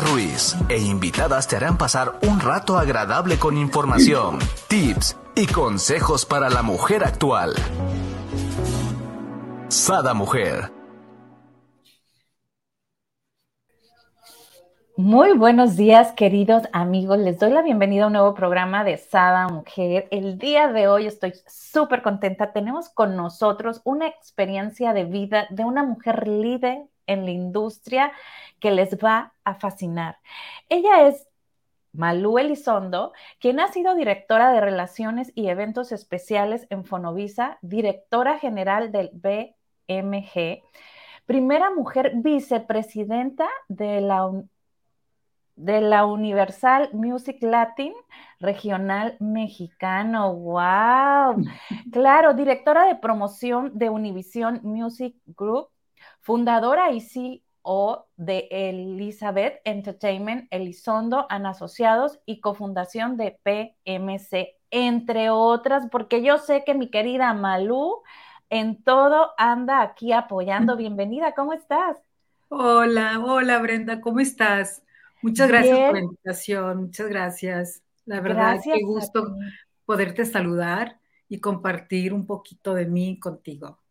Ruiz e invitadas te harán pasar un rato agradable con información, tips y consejos para la mujer actual. Sada Mujer. Muy buenos días, queridos amigos. Les doy la bienvenida a un nuevo programa de Sada Mujer. El día de hoy estoy súper contenta. Tenemos con nosotros una experiencia de vida de una mujer líder en la industria que les va a fascinar. Ella es Malú Elizondo, quien ha sido directora de Relaciones y Eventos Especiales en Fonovisa, directora general del BMG, primera mujer vicepresidenta de la de la Universal Music Latin Regional Mexicano. ¡Wow! Claro, directora de promoción de Univision Music Group, fundadora y CEO de Elizabeth Entertainment, Elizondo and Asociados y cofundación de PMC, entre otras, porque yo sé que mi querida Malú en todo anda aquí apoyando. Bienvenida, ¿cómo estás? Hola, hola Brenda, ¿cómo estás? Muchas gracias por la invitación, muchas gracias. La verdad, qué gusto poderte saludar y compartir un poquito de mí contigo.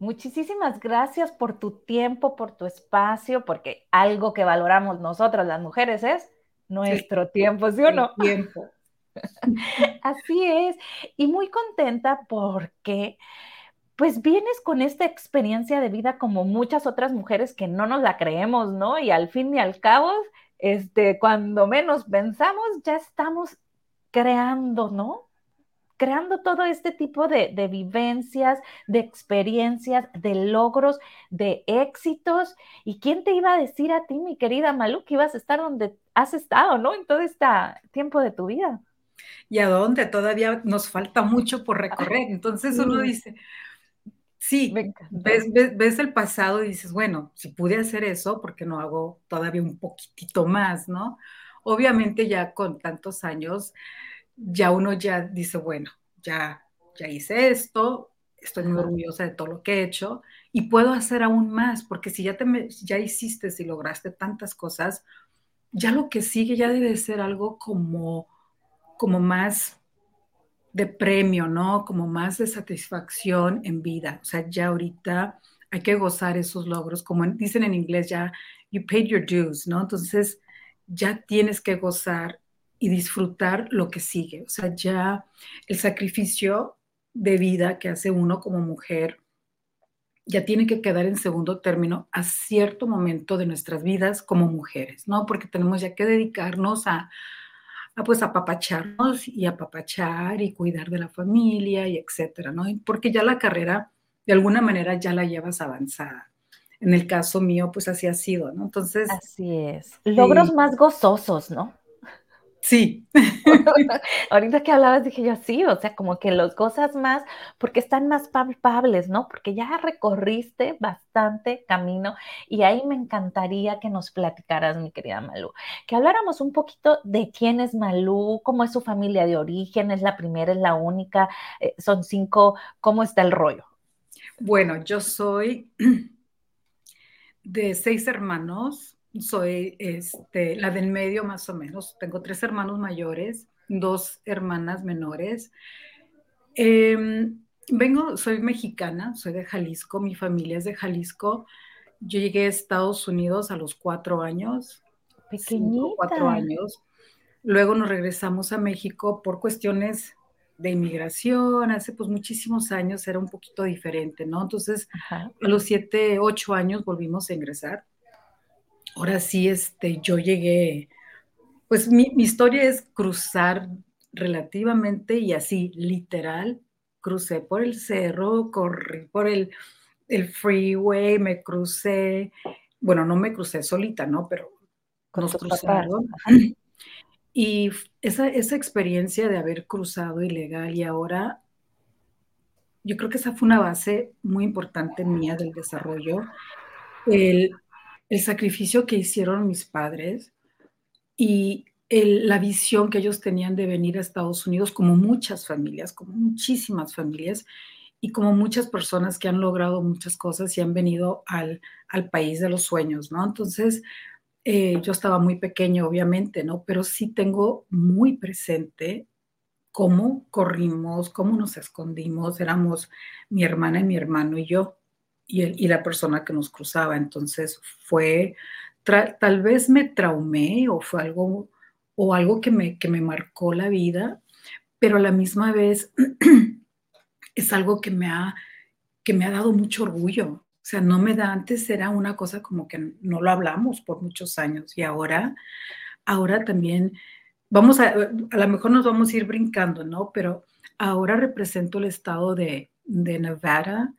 Muchísimas gracias por tu tiempo, por tu espacio, porque algo que valoramos nosotras las mujeres es nuestro tiempo, ¿sí o no? Tiempo. Así es. Y muy contenta porque pues vienes con esta experiencia de vida como muchas otras mujeres que no nos la creemos, ¿no? Y al fin y al cabo este, cuando menos pensamos, ya estamos creando, ¿no? Creando todo este tipo de, vivencias, de experiencias, de logros, de éxitos. ¿Y quién te iba a decir a ti, mi querida Malu, que ibas a estar donde has estado, ¿no? En todo este tiempo de tu vida. Y a dónde todavía nos falta mucho por recorrer. Entonces uno dice, Sí, ves, el pasado y dices, bueno, si pude hacer eso, ¿por qué no hago todavía un poquitito más, no? Obviamente ya con tantos años, ya uno ya dice, bueno, ya, ya hice esto, estoy muy orgullosa de todo lo que he hecho y puedo hacer aún más, porque si ya, te, ya hiciste, si lograste tantas cosas, ya lo que sigue ya debe ser algo como, como más de premio, ¿no? Como más de satisfacción en vida. O sea, ya ahorita hay que gozar esos logros, como dicen en inglés, ya you paid your dues, ¿no? Entonces, ya tienes que gozar y disfrutar lo que sigue. O sea, ya el sacrificio de vida que hace uno como mujer ya tiene que quedar en segundo término a cierto momento de nuestras vidas como mujeres, ¿no? Porque tenemos ya que dedicarnos a, a pues apapacharnos y apapachar y cuidar de la familia y etcétera, ¿no? Porque ya la carrera de alguna manera ya la llevas avanzada. En el caso mío, pues así ha sido, ¿no? Entonces. Así es. Logros más gozosos, ¿no? Sí. Ahorita que hablabas dije yo, sí, o sea, como que los gozas más porque están más palpables, ¿no? Porque ya recorriste bastante camino y ahí me encantaría que nos platicaras, mi querida Malú, que habláramos un poquito de quién es Malú, cómo es su familia de origen, es la primera, es la única, eh, son cinco, ¿cómo está el rollo? Bueno, yo soy de seis hermanos, soy este, la del medio más o menos. Tengo tres hermanos mayores, dos hermanas menores. Em, vengo, soy mexicana, soy de Jalisco, mi familia es de Jalisco. Yo llegué a Estados Unidos a los cuatro años. Pequeñita. cuatro años. Luego nos regresamos a México por cuestiones de inmigración, hace pues muchísimos años era un poquito diferente, ¿no? Entonces, a los siete, ocho años volvimos a ingresar ahora sí, este, yo llegué, pues mi, historia es cruzar relativamente y así, literal, crucé por el cerro, corrí por el, el freeway, me crucé, bueno, no me crucé solita, ¿no? Pero nos cruzaron. Y esa, esa experiencia de haber cruzado ilegal y ahora, yo creo que esa fue una base muy importante mía del desarrollo, el el sacrificio que hicieron mis padres y la visión que ellos tenían de venir a Estados Unidos, como muchas familias, como muchísimas familias, y como muchas personas que han logrado muchas cosas y han venido al, al país de los sueños, ¿no? Entonces, eh, yo estaba muy pequeño, obviamente, ¿no? Pero sí tengo muy presente cómo corrimos, cómo nos escondimos, éramos mi hermana y mi hermano y yo, y, y la persona que nos cruzaba. Entonces fue, tal vez me traumé o fue algo, o algo que me, que me marcó la vida, pero a la misma vez es algo que me ha, que me ha dado mucho orgullo. O sea, no me da, antes era una cosa como que no lo hablamos por muchos años y ahora, ahora también vamos a, a lo mejor nos vamos a ir brincando, ¿no? Pero ahora represento el estado de, de Nevada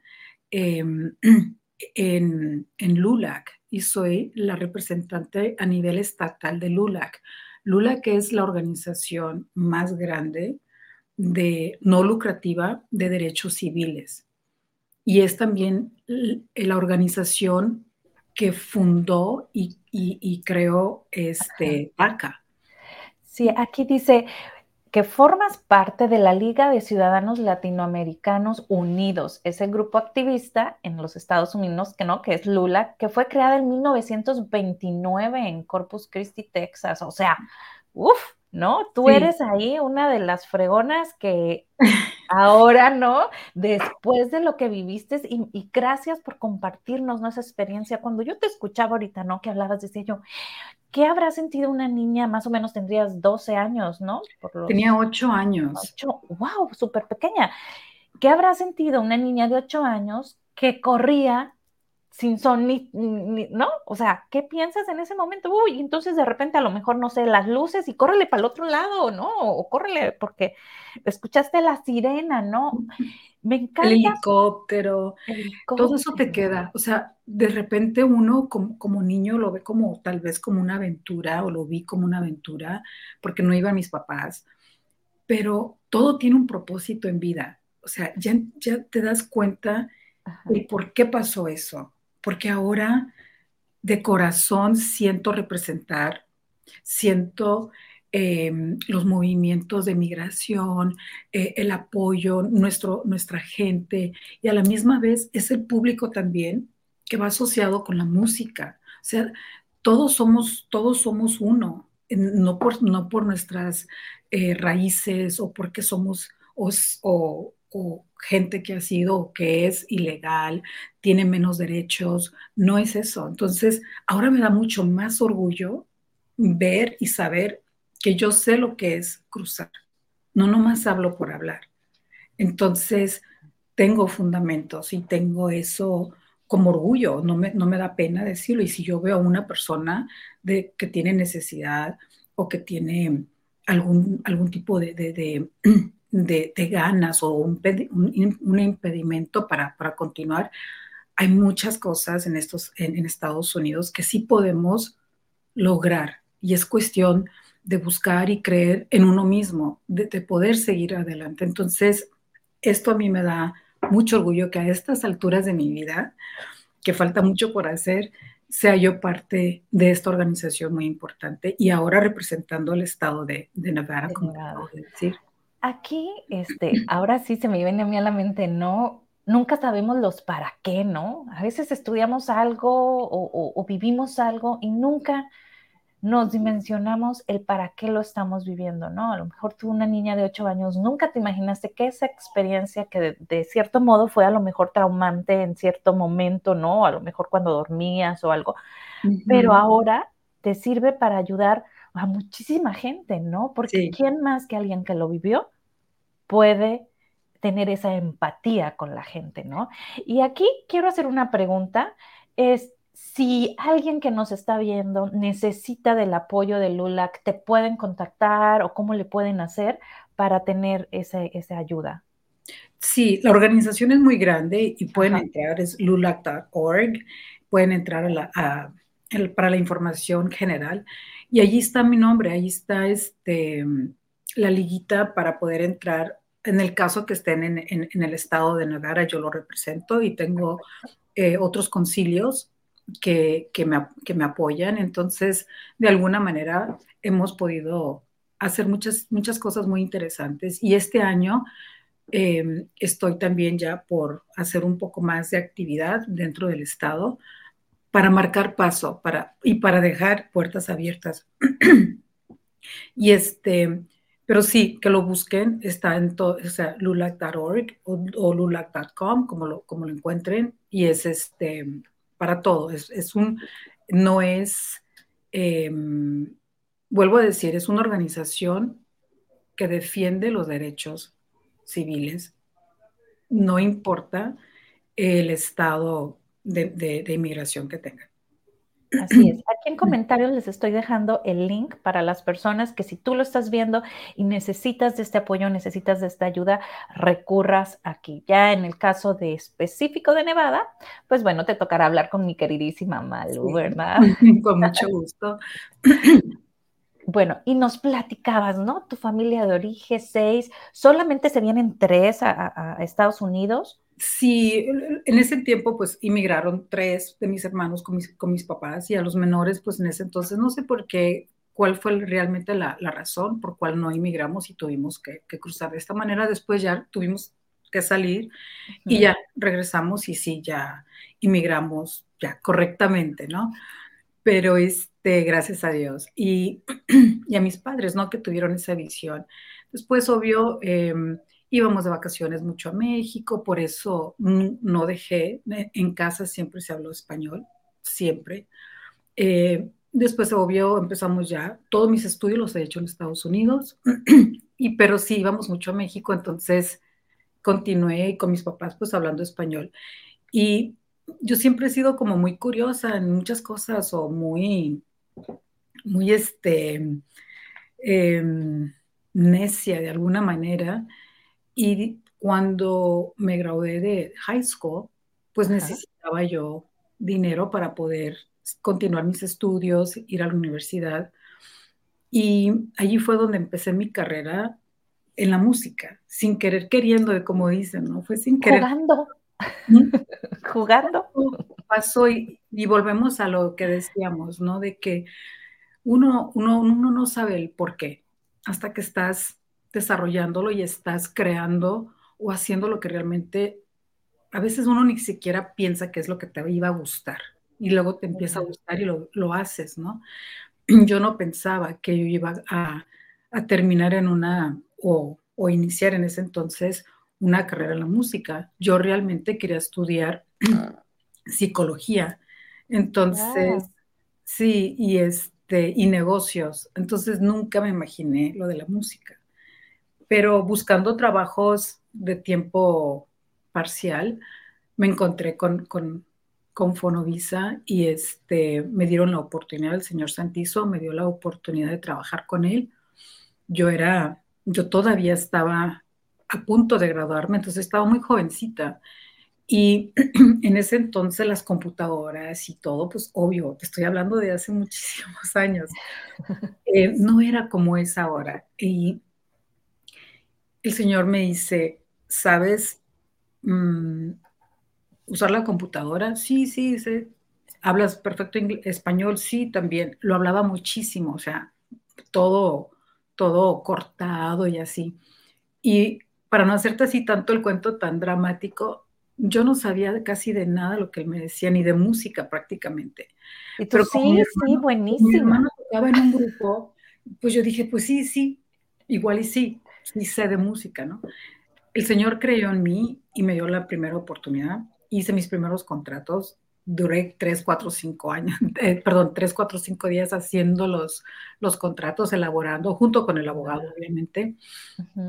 em, en, en LULAC y soy la representante a nivel estatal de LULAC. LULAC es la organización más grande de no lucrativa de derechos civiles y es también la organización que fundó y, y, creó este ACA. Sí, aquí dice que formas parte de la Liga de Ciudadanos Latinoamericanos Unidos, ese grupo activista en los Estados Unidos, que no, que es Lula, que fue creada en 1929 en Corpus Christi, Texas. O sea, uff, ¿no? Tú eres ahí una de las fregonas que ahora, ¿no? Después de lo que viviste y, gracias por compartirnos esa experiencia. Cuando yo te escuchaba ahorita, ¿no? Que hablabas, decía yo, ¿qué habrá sentido una niña? Más o menos tendrías 12 años, ¿no? Tenía 8 años. wow, súper pequeña. ¿Qué habrá sentido una niña de 8 años que corría sin son ni, ¿no? O sea, ¿qué piensas en ese momento? Uy, entonces de repente a lo mejor, no sé, las luces y córrele para el otro lado, ¿no? O córrele porque escuchaste la sirena, ¿no? Me encanta. El helicóptero, todo eso te queda. O sea, de repente uno como, como, niño lo ve como tal vez como una aventura o lo vi como una aventura porque no iban mis papás, pero todo tiene un propósito en vida. O sea, ya, ya te das cuenta de por qué pasó eso porque ahora de corazón siento representar, siento em, los movimientos de migración, eh, el apoyo, nuestro, nuestra gente, y a la misma vez es el público también que va asociado con la música. O sea, todos somos, todos somos uno, no por, no por nuestras eh, raíces o porque somos o, o gente que ha sido o que es ilegal, tiene menos derechos, no es eso. Entonces, ahora me da mucho más orgullo ver y saber que yo sé lo que es cruzar. No nomás hablo por hablar. Entonces, tengo fundamentos y tengo eso como orgullo, no me, no me da pena decirlo. Y si yo veo a una persona de, que tiene necesidad o que tiene algún, algún tipo de de, ganas o un, impedimento para, continuar, hay muchas cosas en, estos, en, Estados Unidos que sí podemos lograr y es cuestión de buscar y creer en uno mismo, de, poder seguir adelante. Entonces, esto a mí me da mucho orgullo que a estas alturas de mi vida, que falta mucho por hacer, sea yo parte de esta organización muy importante y ahora representando el estado de, de Nevada, como de decir. Aquí, este, ahora sí se me viene a mí a la mente, ¿no? Nunca sabemos los para qué, ¿no? A veces estudiamos algo o, vivimos algo y nunca nos dimensionamos el para qué lo estamos viviendo, ¿no? A lo mejor tú, una niña de ocho años, nunca te imaginaste que esa experiencia que de, cierto modo fue a lo mejor traumante en cierto momento, ¿no? A lo mejor cuando dormías o algo, pero ahora te sirve para ayudar a muchísima gente, ¿no? Porque ¿quién más que alguien que lo vivió puede tener esa empatía con la gente, ¿no? Y aquí quiero hacer una pregunta, es si alguien que nos está viendo necesita del apoyo de LULAC, ¿te pueden contactar o cómo le pueden hacer para tener esa ayuda? Sí, la organización es muy grande y pueden entrar, es lulac.org, pueden entrar a para la información general y allí está mi nombre, ahí está este, la liguita para poder entrar. En el caso que estén en, el estado de Nevada, yo lo represento y tengo eh, otros concilios que, me, que me apoyan. Entonces, de alguna manera, hemos podido hacer muchas, muchas cosas muy interesantes. Y este año em, estoy también ya por hacer un poco más de actividad dentro del estado para marcar paso para, y para dejar puertas abiertas. y este, pero sí, que lo busquen, está en todo, o sea, lulac.org o, lulac.com, como lo, como lo encuentren, y es este, para todo, es, es un, no es, em, vuelvo a decir, es una organización que defiende los derechos civiles, no importa el estado de, inmigración que tengan. Así es. Aquí en comentarios les estoy dejando el link para las personas que si tú lo estás viendo y necesitas de este apoyo, necesitas de esta ayuda, recurras aquí. Ya en el caso de específico de Nevada, pues bueno, te tocará hablar con mi queridísima Malu, ¿verdad? Con mucho gusto. Bueno, y nos platicabas, ¿no? Tu familia de origen, seis, solamente se vienen tres a, a Estados Unidos. Sí, en ese tiempo pues inmigraron tres de mis hermanos con mis, con mis papás y a los menores pues en ese entonces no sé por qué, cuál fue realmente la, razón por cual no inmigramos y tuvimos que, cruzar de esta manera. Después ya tuvimos que salir y ya regresamos y sí, ya inmigramos ya correctamente, ¿no? Pero este, gracias a Dios y, y a mis padres, ¿no? Que tuvieron esa visión. Después, obvio, eh, íbamos de vacaciones mucho a México, por eso no dejé, eh, en casa siempre se habló español, siempre. Eh, después, obvio, empezamos ya, todos mis estudios los he hecho en Estados Unidos, y, pero sí íbamos mucho a México, entonces continué con mis papás pues hablando español. Y yo siempre he sido como muy curiosa en muchas cosas o muy, muy este, em, necia de alguna manera. Y cuando me gradué de high school, pues necesitaba yo dinero para poder continuar mis estudios, ir a la universidad. Y allí fue donde empecé mi carrera en la música, sin querer queriendo, como dicen, ¿no? Fue sin querer. Jugando. ¿Mm? Jugando. Pasó y, y, volvemos a lo que decíamos, ¿no? De que uno, uno, uno no sabe el por qué hasta que estás desarrollándolo y estás creando o haciendo lo que realmente a veces uno ni siquiera piensa que es lo que te iba a gustar y luego te empieza a gustar y lo, haces, ¿no? Yo no pensaba que yo iba a, terminar en una o, iniciar en ese entonces una carrera en la música. Yo realmente quería estudiar psicología. Entonces, sí, y este, y negocios. Entonces nunca me imaginé lo de la música pero buscando trabajos de tiempo parcial, me encontré con, con, con Fonovisa y este, me dieron la oportunidad, el señor Santizo me dio la oportunidad de trabajar con él. Yo era, yo todavía estaba a punto de graduarme, entonces estaba muy jovencita. Y en ese entonces las computadoras y todo, pues obvio, te estoy hablando de hace muchísimos años, eh, no era como es ahora. Y el Señor me dice, ¿sabes mm, usar la computadora? Sí, sí, sí. ¿Hablas perfecto español? Sí, también. Lo hablaba muchísimo, o sea, todo, todo cortado y así. Y para no hacerte así tanto el cuento tan dramático, yo no sabía casi de nada lo que él me decía, ni de música prácticamente. Pero sí, sí, buenísimo. Mi hermano tocaba en un grupo, pues yo dije, pues sí, sí, igual y sí y sé de música, ¿no? El Señor creyó en mí y me dio la primera oportunidad. Hice mis primeros contratos, duré tres, cuatro, cinco años, eh, perdón, tres, cuatro, cinco días haciendo los, los contratos, elaborando, junto con el abogado, obviamente.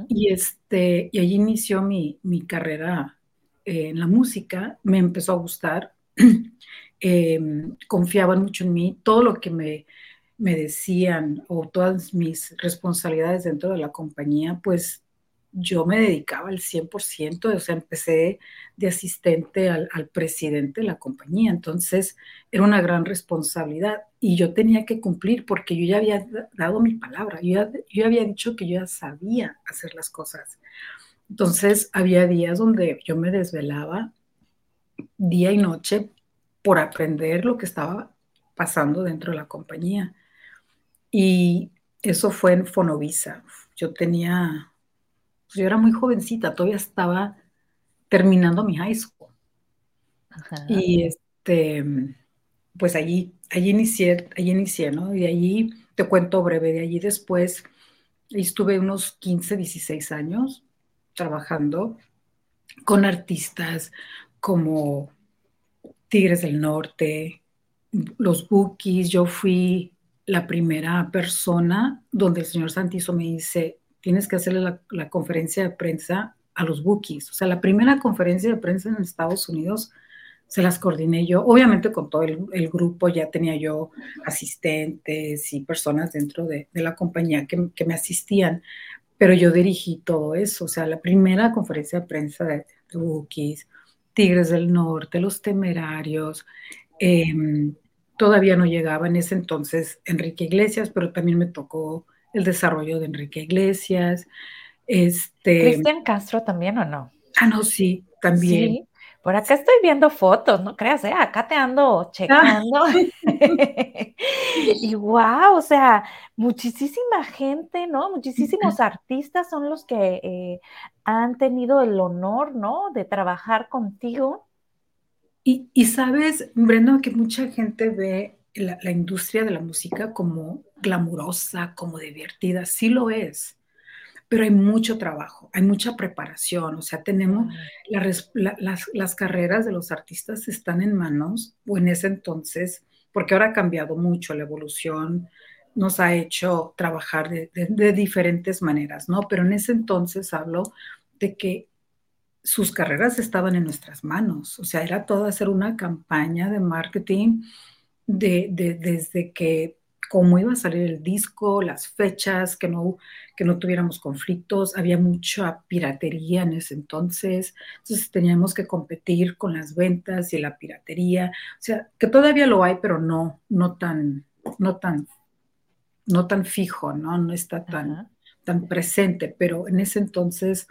Y, este, y allí inició mi, mi carrera eh, en la música, me empezó a gustar, em, confiaban mucho en mí, todo lo que me, me decían o todas mis responsabilidades dentro de la compañía, pues yo me dedicaba al 100%, o sea, empecé de asistente al, presidente de la compañía, entonces era una gran responsabilidad y yo tenía que cumplir porque yo ya había dado mi palabra, yo ya, había dicho que yo ya sabía hacer las cosas. Entonces había días donde yo me desvelaba día y noche por aprender lo que estaba pasando dentro de la compañía. Y eso fue en Fonovisa. Yo tenía, pues, yo era muy jovencita, todavía estaba terminando mi high school. Y este, pues allí, allí inicié, allí inicié, ¿no? Y allí, te cuento breve, de allí después estuve unos 15, 16 años trabajando con artistas como Tigres del Norte, los Bookies. Yo fui la primera persona donde el señor Santizo me dice, tienes que hacerle la, conferencia de prensa a los Bookies. O sea, la primera conferencia de prensa en Estados Unidos se las coordiné yo, obviamente con todo el, grupo, ya tenía yo asistentes y personas dentro de, la compañía que, me asistían, pero yo dirigí todo eso, o sea, la primera conferencia de prensa de, de Tigres del Norte, Los Temerarios, em, todavía no llegaba en ese entonces Enrique Iglesias, pero también me tocó el desarrollo de Enrique Iglesias. Este, Cristian Castro también o no? Ah, no, sí, también. Sí. Por acá estoy viendo fotos, no creas, ¿eh? acá te ando checando. y wow, o sea, muchísima gente, ¿no? Muchísimos artistas son los que eh, han tenido el honor, ¿no? De trabajar contigo. Y, sabes, Brenda, que mucha gente ve la, la industria de la música como glamurosa, como divertida, sí lo es pero hay mucho trabajo, hay mucha preparación, o sea, tenemos las, carreras de los artistas están en manos, o en ese entonces, porque ahora ha cambiado mucho, la evolución nos ha hecho trabajar de, diferentes maneras, ¿no? Pero en ese entonces hablo de que sus carreras estaban en nuestras manos, o sea, era todo hacer una campaña de marketing de, desde que cómo iba a salir el disco, las fechas, que no, que no tuviéramos conflictos, había mucha piratería en ese entonces, entonces teníamos que competir con las ventas y la piratería, o sea, que todavía lo hay, pero no, no tan, no tan, no tan fijo, ¿no? No está tan, tan presente, pero en ese entonces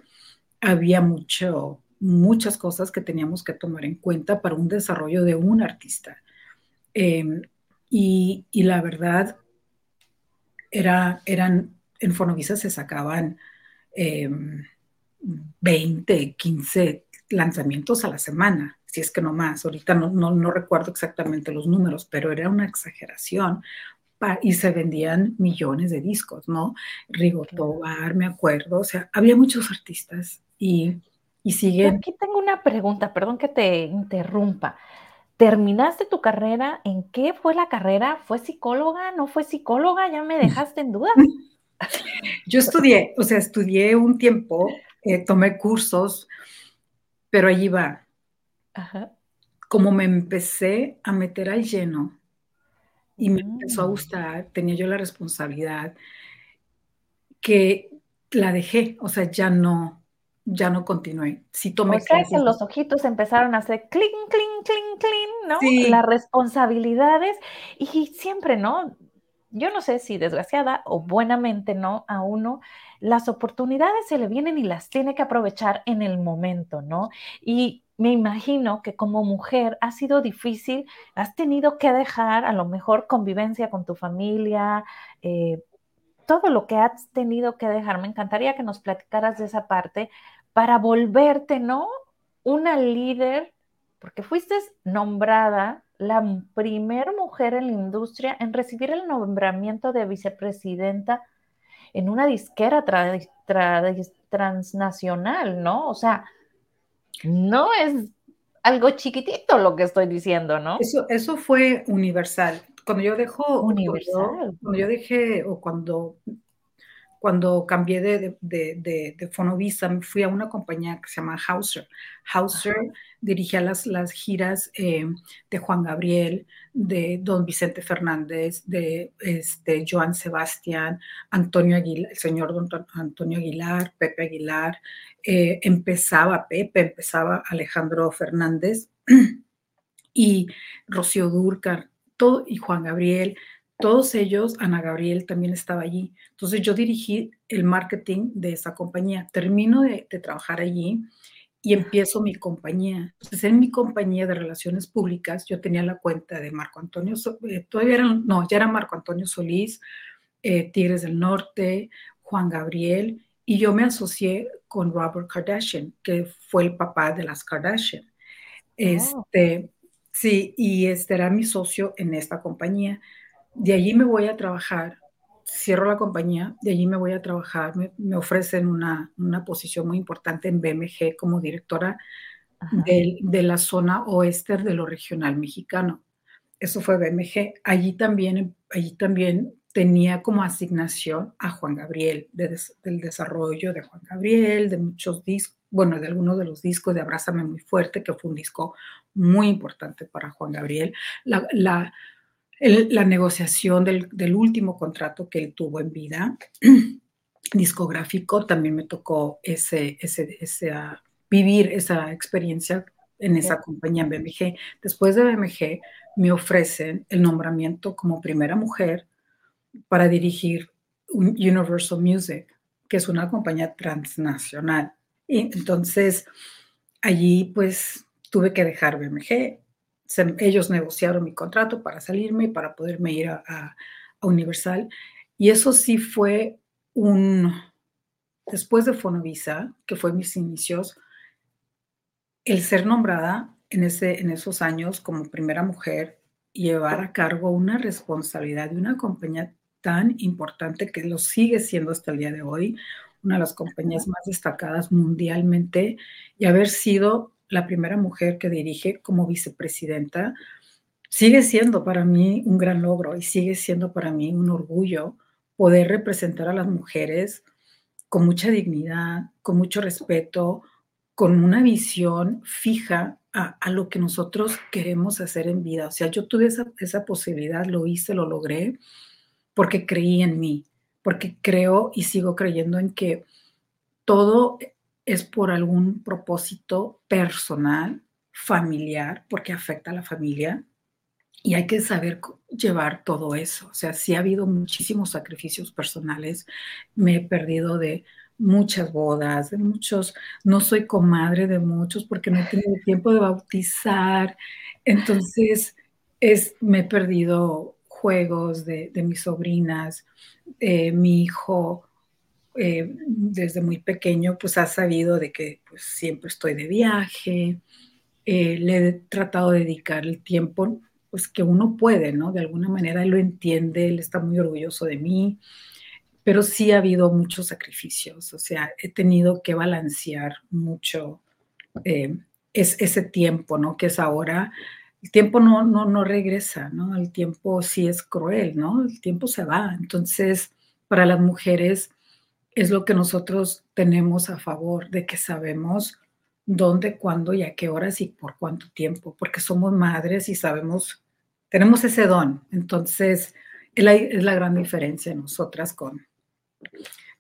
había mucho, muchas cosas que teníamos que tomar en cuenta para un desarrollo de un artista. Em, y, la verdad, era, eran, en Fonovisa se sacaban 20, em, 15 lanzamientos a la semana, si es que no más. Ahorita no, no, recuerdo exactamente los números, pero era una exageración. Y se vendían millones de discos, ¿no? Rigo Tobar, me acuerdo, o sea, había muchos artistas y, y siguen. Aquí tengo una pregunta, perdón que te interrumpa. ¿Terminaste tu carrera? ¿En qué fue la carrera? ¿Fue psicóloga? ¿No fue psicóloga? Ya me dejaste en duda. Yo estudié, o sea, estudié un tiempo, eh, tomé cursos, pero allí va. Como me empecé a meter al lleno y me empezó a mm. gustar, tenía yo la responsabilidad que la dejé, o sea, ya no, ya no continué. Sí tomé o sea que los ojitos empezaron a hacer clink, clink, clink, clink, ¿no? Sí. Las responsabilidades y siempre, ¿no? Yo no sé si desgraciada o buenamente, ¿no? A uno, las oportunidades se le vienen y las tiene que aprovechar en el momento, ¿no? Y me imagino que como mujer ha sido difícil, has tenido que dejar a lo mejor convivencia con tu familia, eh, todo lo que has tenido que dejar. Me encantaría que nos platicaras de esa parte para volverte, ¿no? Una líder, porque fuiste nombrada la primera mujer en la industria en recibir el nombramiento de vicepresidenta en una disquera transnacional, ¿no? O sea, no es algo chiquitito lo que estoy diciendo, ¿no? Eso, eso fue universal cuando yo dejo, Universal. Cuando, yo dejé o cuando, cuando cambié de, de, de, Fonovisa, fui a una compañía que se llama Hauser. Hauser dirigía las, las giras eh, de Juan Gabriel, de Don Vicente Fernández, de este, Joan Sebastián, Antonio Aguilar, el señor Don Antonio Aguilar, Pepe Aguilar. Eh, empezaba Pepe, empezaba Alejandro Fernández y Rocío Durcar y Juan Gabriel, todos ellos, Ana Gabriel también estaba allí. Entonces yo dirigí el marketing de esa compañía. Termino de, trabajar allí y empiezo mi compañía. Entonces en mi compañía de relaciones públicas yo tenía la cuenta de Marco Antonio, eh, todavía eran, no, ya era Marco Antonio Solís, eh, Tigres del Norte, Juan Gabriel, y yo me asocié con Robert Kardashian, que fue el papá de las Kardashian. Oh. Sí, y este era mi socio en esta compañía. De allí me voy a trabajar, cierro la compañía, de allí me voy a trabajar, me, ofrecen una, una, posición muy importante en BMG como directora de, de, la zona oeste de lo regional mexicano. Eso fue BMG. Allí también, allí también tenía como asignación a Juan Gabriel, del desarrollo de Juan Gabriel, de muchos discos, bueno, de algunos de los discos de Abrázame muy fuerte, que fue un disco muy importante para Juan Gabriel. La, la, la negociación del, del, último contrato que él tuvo en vida, discográfico, también me tocó ese, ese, ese vivir esa experiencia en esa compañía en BMG. Después de BMG me ofrecen el nombramiento como primera mujer para dirigir Universal Music, que es una compañía transnacional. Y entonces allí pues tuve que dejar BMG. ellos negociaron mi contrato para salirme, para poderme ir a, a Universal. Y eso sí fue un, después de Fonovisa, que fue mis inicios, el ser nombrada en, ese, en esos años como primera mujer, llevar a cargo una responsabilidad de una compañía tan importante que lo sigue siendo hasta el día de hoy, una de las compañías más destacadas mundialmente, y haber sido la primera mujer que dirige como vicepresidenta, sigue siendo para mí un gran logro y sigue siendo para mí un orgullo poder representar a las mujeres con mucha dignidad, con mucho respeto, con una visión fija a, lo que nosotros queremos hacer en vida. O sea, yo tuve esa, esa posibilidad, lo hice, lo logré porque creí en mí, porque creo y sigo creyendo en que todo es por algún propósito personal, familiar, porque afecta a la familia, y hay que saber llevar todo eso. O sea, sí ha habido muchísimos sacrificios personales, me he perdido de muchas bodas, de muchos, no soy comadre de muchos porque no he tenido tiempo de bautizar, entonces es, me he perdido juegos de, mis sobrinas. Eh, mi hijo, eh, desde muy pequeño, pues ha sabido de que pues, siempre estoy de viaje. Eh, le he tratado de dedicar el tiempo pues, que uno puede, ¿no? De alguna manera él lo entiende, él está muy orgulloso de mí, pero sí ha habido muchos sacrificios, o sea, he tenido que balancear mucho es, ese tiempo, ¿no? Que es ahora el tiempo no, no, no regresa, ¿no? El tiempo sí es cruel, ¿no? El tiempo se va. Entonces, para las mujeres es lo que nosotros tenemos a favor de que sabemos dónde, cuándo y a qué horas y por cuánto tiempo, porque somos madres y sabemos, tenemos ese don. Entonces, es la, es la gran diferencia nosotras con,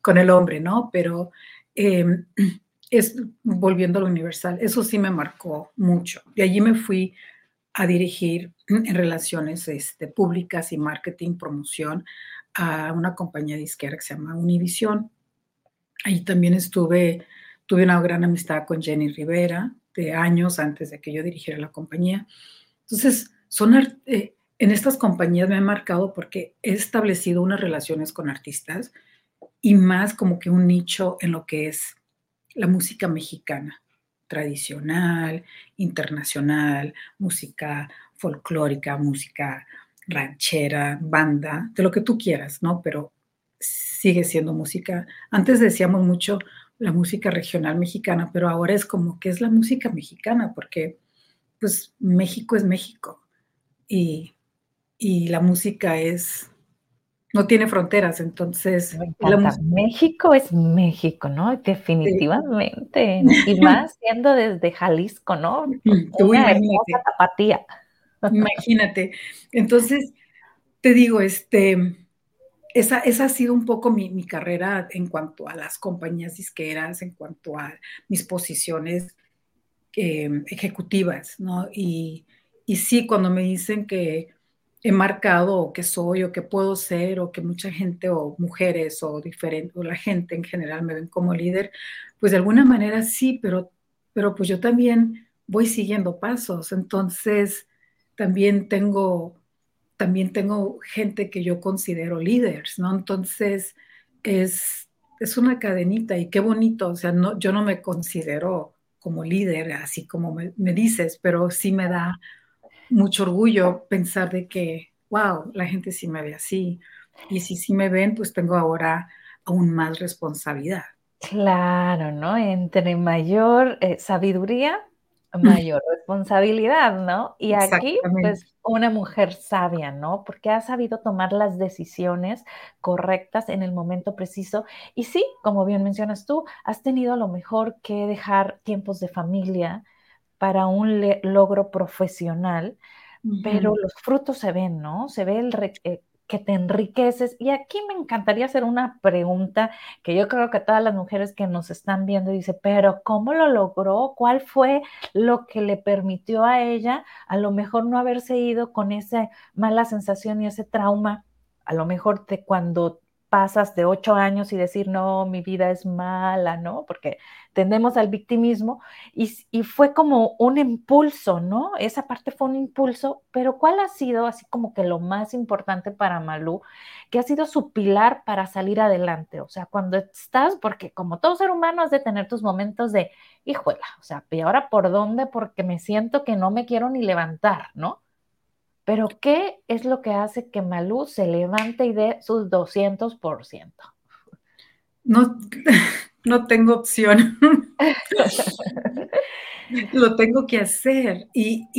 con el hombre, ¿no? Pero em, es volviendo a lo universal, eso sí me marcó mucho. De allí me fui a dirigir en relaciones este, públicas y marketing, promoción a una compañía disquera que se llama Univision. Ahí también estuve, tuve una gran amistad con Jenny Rivera de años antes de que yo dirigiera la compañía. Entonces, son, eh, en estas compañías me han marcado porque he establecido unas relaciones con artistas y más como que un nicho en lo que es la música mexicana tradicional, internacional, música folclórica, música ranchera, banda, de lo que tú quieras, ¿no? Pero sigue siendo música. Antes decíamos mucho la música regional mexicana, pero ahora es como que es la música mexicana, porque pues México es México y, y la música es no tiene fronteras, entonces... México es México, ¿no? Definitivamente. Y más siendo desde Jalisco, ¿no? Tú imagínate. tapatía. Imagínate. Entonces, te digo, este, esa, esa ha sido un poco mi, carrera en cuanto a las compañías disqueras, en cuanto a mis posiciones em, ejecutivas, ¿no? Y, y sí, cuando me dicen que he marcado o que soy o que puedo ser o que mucha gente o mujeres o diferente o la gente en general me ven como líder, pues de alguna manera sí, pero, pero pues yo también voy siguiendo pasos, entonces también tengo también tengo gente que yo considero líderes, ¿no? Entonces es, es una cadenita y qué bonito, o sea, no, yo no me considero como líder, así como me, me dices, pero sí me da mucho orgullo pensar de que, wow, la gente sí me ve así. Y si sí me ven, pues tengo ahora aún más responsabilidad. Claro, ¿no? Entre mayor eh, sabiduría, mayor responsabilidad, ¿no? Y aquí, pues, una mujer sabia, ¿no? Porque ha sabido tomar las decisiones correctas en el momento preciso. Y sí, como bien mencionas tú, has tenido a lo mejor que dejar tiempos de familia para un logro profesional, pero los frutos se ven, ¿no? Se ve el, eh, que te enriqueces. Y aquí me encantaría hacer una pregunta que yo creo que todas las mujeres que nos están viendo dice, pero ¿cómo lo logró? ¿Cuál fue lo que le permitió a ella a lo mejor no haberse ido con esa mala sensación y ese trauma? A lo mejor de cuando pasas de ocho años y decir, no, mi vida es mala, ¿no? Porque tendemos al victimismo y, fue como un impulso, ¿no? Esa parte fue un impulso, pero ¿cuál ha sido así como que lo más importante para Malú, que ha sido su pilar para salir adelante? O sea, cuando estás, porque como todo ser humano has de tener tus momentos de, híjola, o sea, ¿y ahora por dónde? Porque me siento que no me quiero ni levantar, ¿no? Pero ¿qué es lo que hace que Malú se levante y dé sus 200%? No, no tengo opción. lo tengo que hacer y,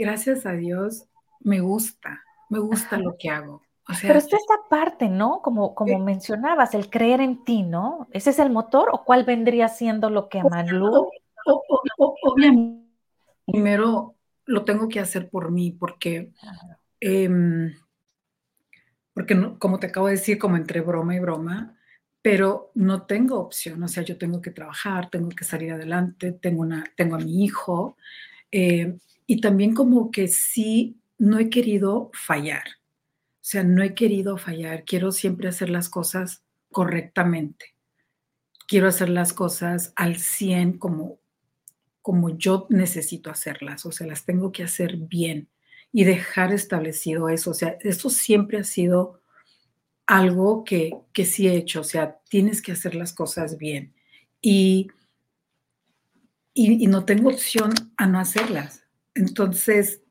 gracias a Dios me gusta, me gusta lo que hago. Pero es esta parte, ¿no? Como, como mencionabas, el creer en ti, ¿no? ¿Ese es el motor o cuál vendría siendo lo que Malú? Obviamente, primero lo tengo que hacer por mí, porque, em, porque como te acabo de decir, como entre broma y broma, pero no tengo opción, o sea, yo tengo que trabajar, tengo que salir adelante, tengo, una, tengo a mi hijo, eh, y también como que sí, no he querido fallar, o sea, no he querido fallar, quiero siempre hacer las cosas correctamente, quiero hacer las cosas al 100 como, como yo necesito hacerlas, o sea, las tengo que hacer bien y dejar establecido eso, o sea, eso siempre ha sido algo que, que sí he hecho, o sea, tienes que hacer las cosas bien y, y, no tengo opción a no hacerlas. Entonces,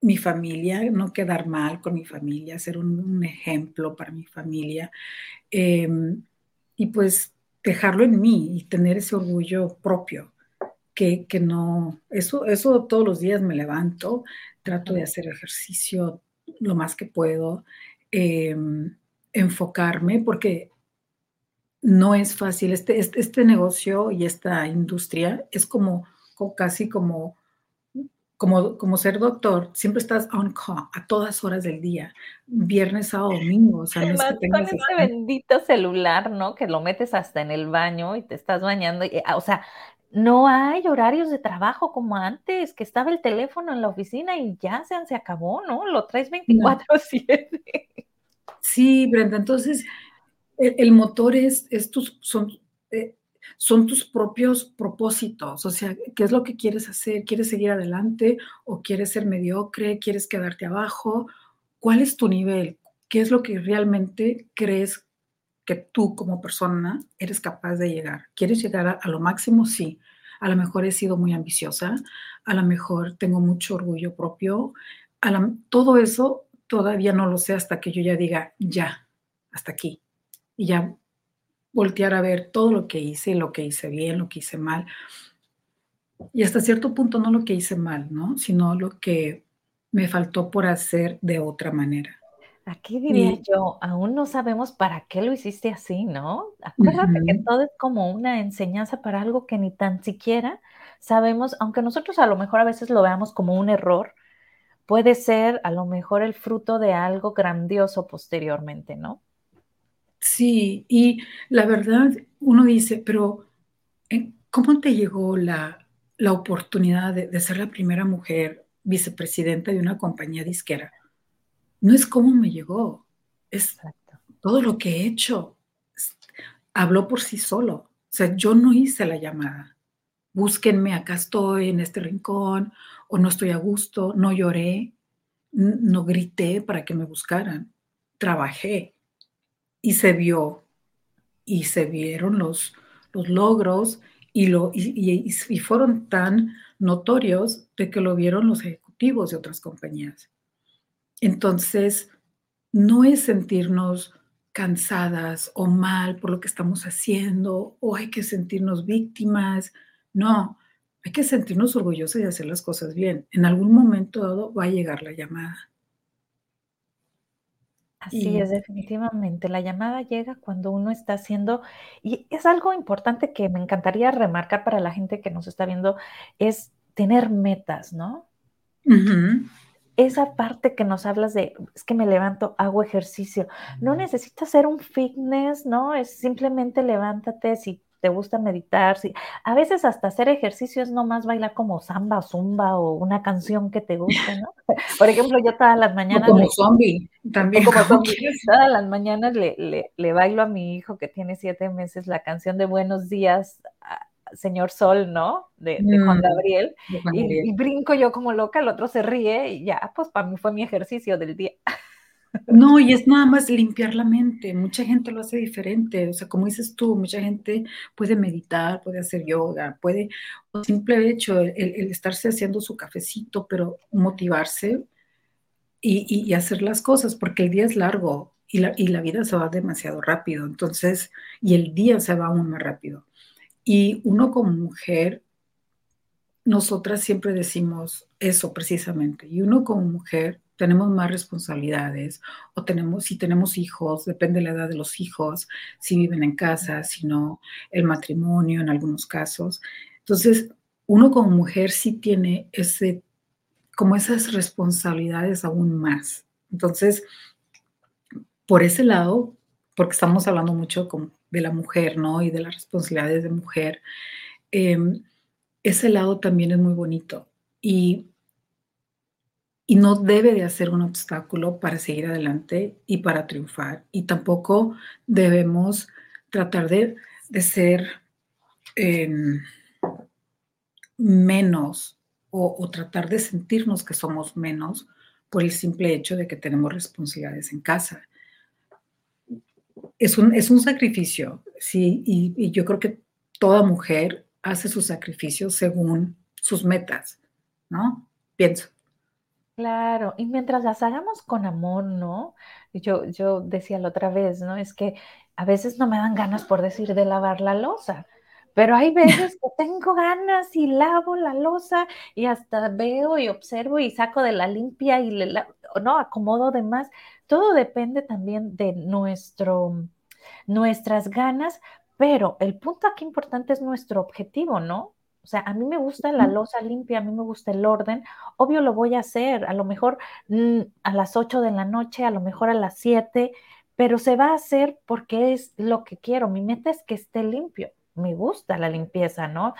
mi familia, no quedar mal con mi familia, ser un, ejemplo para mi familia em, y pues dejarlo en mí y tener ese orgullo propio que, no, eso, eso todos los días me levanto, trato de hacer ejercicio lo más que puedo, em, enfocarme, porque no es fácil. Este, este, este, negocio y esta industria es como, casi como, como, como ser doctor. Siempre estás on call a todas horas del día, viernes a domingo. O sea, Además, con ese bendito celular, ¿no? Que lo metes hasta en el baño y te estás bañando. Y, o sea, no hay horarios de trabajo como antes, que estaba el teléfono en la oficina y ya se, se acabó, ¿no? Lo traes 24/7. Sí, Brenda, entonces el, motor es, tus, son, eh, son tus propios propósitos, o sea, ¿qué es lo que quieres hacer? ¿Quieres seguir adelante o quieres ser mediocre? ¿Quieres quedarte abajo? ¿Cuál es tu nivel? ¿Qué es lo que realmente crees que tú como persona eres capaz de llegar. ¿Quieres llegar a, lo máximo? Sí. A lo mejor he sido muy ambiciosa, a lo mejor tengo mucho orgullo propio, a todo eso todavía no lo sé hasta que yo ya diga, ya, hasta aquí. Y ya voltear a ver todo lo que hice, lo que hice bien, lo que hice mal. Y hasta cierto punto no lo que hice mal, ¿no? Sino lo que me faltó por hacer de otra manera. Aquí diría yo, aún no sabemos para qué lo hiciste así, ¿no? Acuérdate que todo es como una enseñanza para algo que ni tan siquiera sabemos, aunque nosotros a lo mejor a veces lo veamos como un error, puede ser a lo mejor el fruto de algo grandioso posteriormente, ¿no? Sí, y la verdad, uno dice, pero eh, ¿cómo te llegó la, la oportunidad de, de ser la primera mujer vicepresidenta de una compañía disquera? No es cómo me llegó, es todo lo que he hecho. Habló por sí solo. O sea, yo no hice la llamada. Búsquenme, acá estoy en este rincón, o no estoy a gusto, no lloré, no grité para que me buscaran. Trabajé y se vio, y se vieron los, los logros y, lo, y, y fueron tan notorios de que lo vieron los ejecutivos de otras compañías. Entonces, no es sentirnos cansadas o mal por lo que estamos haciendo o hay que sentirnos víctimas. No, hay que sentirnos orgullosos de hacer las cosas bien. En algún momento dado va a llegar la llamada. Así es, definitivamente. La llamada llega cuando uno está haciendo, y es algo importante que me encantaría remarcar para la gente que nos está viendo, es tener metas, ¿no? Esa parte que nos hablas de, es que me levanto, hago ejercicio. No necesitas hacer un fitness, ¿no? Es simplemente levántate, si te gusta meditar, si, a veces hasta hacer ejercicio es nomás bailar como samba, zumba o una canción que te guste, ¿no? Por ejemplo, yo todas las mañanas... como zombie, también. Como zombie, todas las mañanas le, le, bailo a mi hijo que tiene siete meses la canción de Buenos días, Señor Sol, ¿no? De, Juan mm, Gabriel. y, brinco yo como loca, el otro se ríe y ya, pues para mí fue mi ejercicio del día. No, y es nada más limpiar la mente. Mucha gente lo hace diferente. O sea, como dices tú, mucha gente puede meditar, puede hacer yoga, puede, o simple hecho, el, estarse haciendo su cafecito, pero motivarse y, hacer las cosas, porque el día es largo y la, y la vida se va demasiado rápido. Entonces, y el día se va aún más rápido. Y uno como mujer, nosotras siempre decimos eso precisamente. Y uno como mujer tenemos más responsabilidades o tenemos, si tenemos hijos, depende de la edad de los hijos, si viven en casa, si no, el matrimonio en algunos casos. Entonces, uno como mujer sí tiene ese, como esas responsabilidades aún más. Entonces, por ese lado, porque estamos hablando mucho de la mujer, ¿no? Y de las responsabilidades de mujer, em, ese lado también es muy bonito. Y y no debe de hacer un obstáculo para seguir adelante y para triunfar. Y tampoco debemos tratar de, ser em, menos o, tratar de sentirnos que somos menos por el simple hecho de que tenemos responsabilidades en casa. Es un, es un sacrificio, sí, y, yo creo que toda mujer hace sus sacrificios según sus metas, ¿no? Pienso. Claro, y mientras las hagamos con amor, ¿no? Yo, yo decía la otra vez, ¿no? Es que a veces no me dan ganas, por decir, de lavar la losa, pero hay veces que tengo ganas y lavo la losa y hasta veo y observo y saco de la limpia y le no, acomodo de más. Todo depende también de nuestro, nuestras ganas, pero el punto aquí importante es nuestro objetivo, ¿no? O sea, a mí me gusta la losa limpia, a mí me gusta el orden. Obvio lo voy a hacer, a lo mejor mm, a las 8 de la noche, a lo mejor a las 7, pero se va a hacer porque es lo que quiero. Mi meta es que esté limpio. Me gusta la limpieza, ¿no?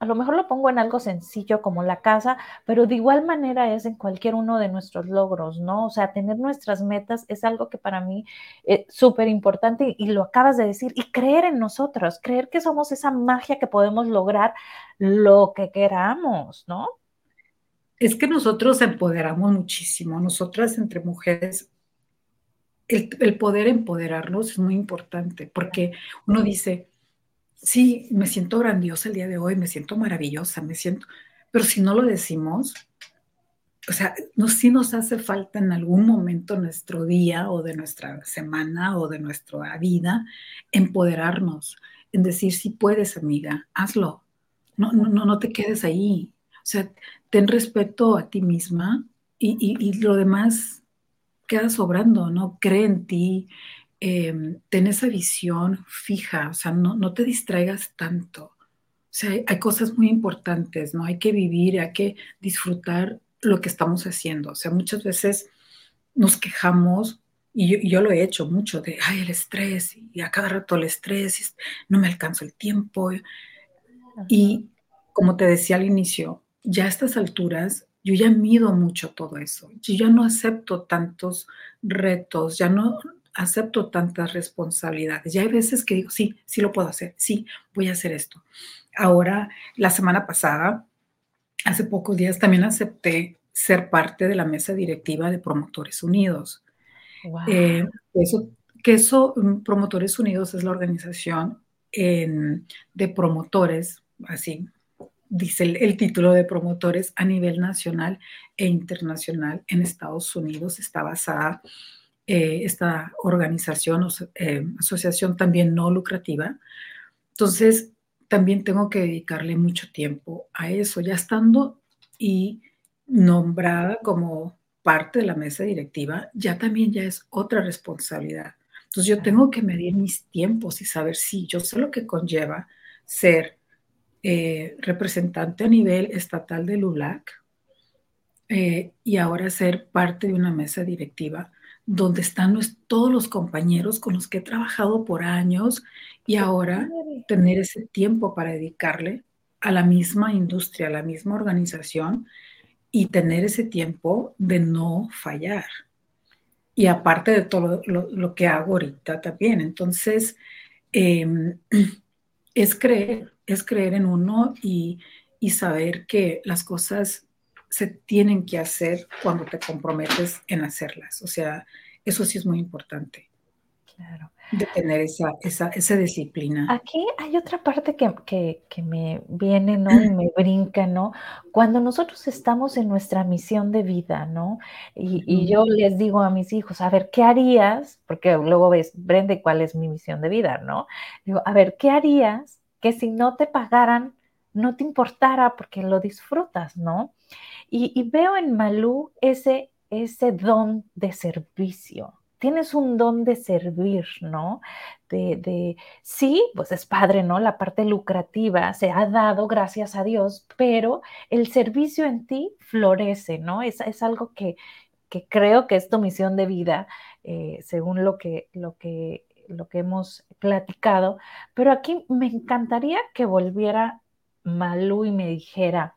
A lo mejor lo pongo en algo sencillo como la casa, pero de igual manera es en cualquier uno de nuestros logros, ¿no? O sea, tener nuestras metas es algo que para mí es súper importante y, lo acabas de decir, y creer en nosotros, creer que somos esa magia que podemos lograr lo que queramos, ¿no? Es que nosotros empoderamos muchísimo, nosotras entre mujeres el, el, poder empoderarnos es muy importante porque uno dice, sí, me siento grandiosa el día de hoy, me siento maravillosa, me siento, pero si no lo decimos, o sea, no, sí nos hace falta en algún momento nuestro día o de nuestra semana o de nuestra vida empoderarnos, en decir, si puedes, amiga, hazlo. No, no, no te quedes ahí. O sea, ten respeto a ti misma y, y lo demás queda sobrando, ¿no? Cree en ti, Em, ten esa visión fija, o sea, no, no te distraigas tanto. O sea, hay, cosas muy importantes, ¿no? Hay que vivir, hay que disfrutar lo que estamos haciendo. O sea, muchas veces nos quejamos, y yo, lo he hecho mucho, de, ay, el estrés, y a cada rato el estrés, y no me alcanzo el tiempo. Y como te decía al inicio, ya a estas alturas, yo ya mido mucho todo eso. Yo ya no acepto tantos retos, ya no, acepto tantas responsabilidades. Ya hay veces que digo, sí, sí lo puedo hacer, sí, voy a hacer esto. Ahora, la semana pasada, hace pocos días, también acepté ser parte de la mesa directiva de Promotores Unidos. Eh, eso, que eso, mm, Promotores Unidos es la organización de promotores, así, dice el, título de promotores a nivel nacional e internacional en Estados Unidos. Está basada eh, esta organización o eh, asociación también no lucrativa. Entonces, también tengo que dedicarle mucho tiempo a eso, ya estando y nombrada como parte de la mesa directiva, ya también ya es otra responsabilidad. Entonces yo tengo que medir mis tiempos y saber si yo sé lo que conlleva ser eh, representante a nivel estatal del ULAC y ahora ser parte de una mesa directiva donde están todos los compañeros con los que he trabajado por años y ahora tener ese tiempo para dedicarle a la misma industria, a la misma organización y tener ese tiempo de no fallar. Y aparte de todo lo, que hago ahorita también. Entonces, em, es creer, es creer en uno y, saber que las cosas se tienen que hacer cuando te comprometes en hacerlas. O sea, eso sí es muy importante. Claro. De tener esa, esa, esa disciplina. Aquí hay otra parte que, me viene, ¿no? Y me brinca, ¿no? Cuando nosotros estamos en nuestra misión de vida, ¿no? Y, y, yo les digo a mis hijos, a ver, ¿qué harías? Porque luego ves, Brenda, ¿cuál es mi misión de vida, ¿no? Digo, a ver, ¿qué harías que si no te pagaran, no te importara porque lo disfrutas, ¿no? Y, veo en Malú ese, ese don de servicio. Tienes un don de servir, ¿no? De, de, sí, pues es padre, ¿no? La parte lucrativa se ha dado, gracias a Dios, pero el servicio en ti florece, ¿no? Es, es algo que, que creo que es tu misión de vida, eh, según lo que, lo que lo que hemos platicado, pero aquí me encantaría que volviera Malú y me dijera,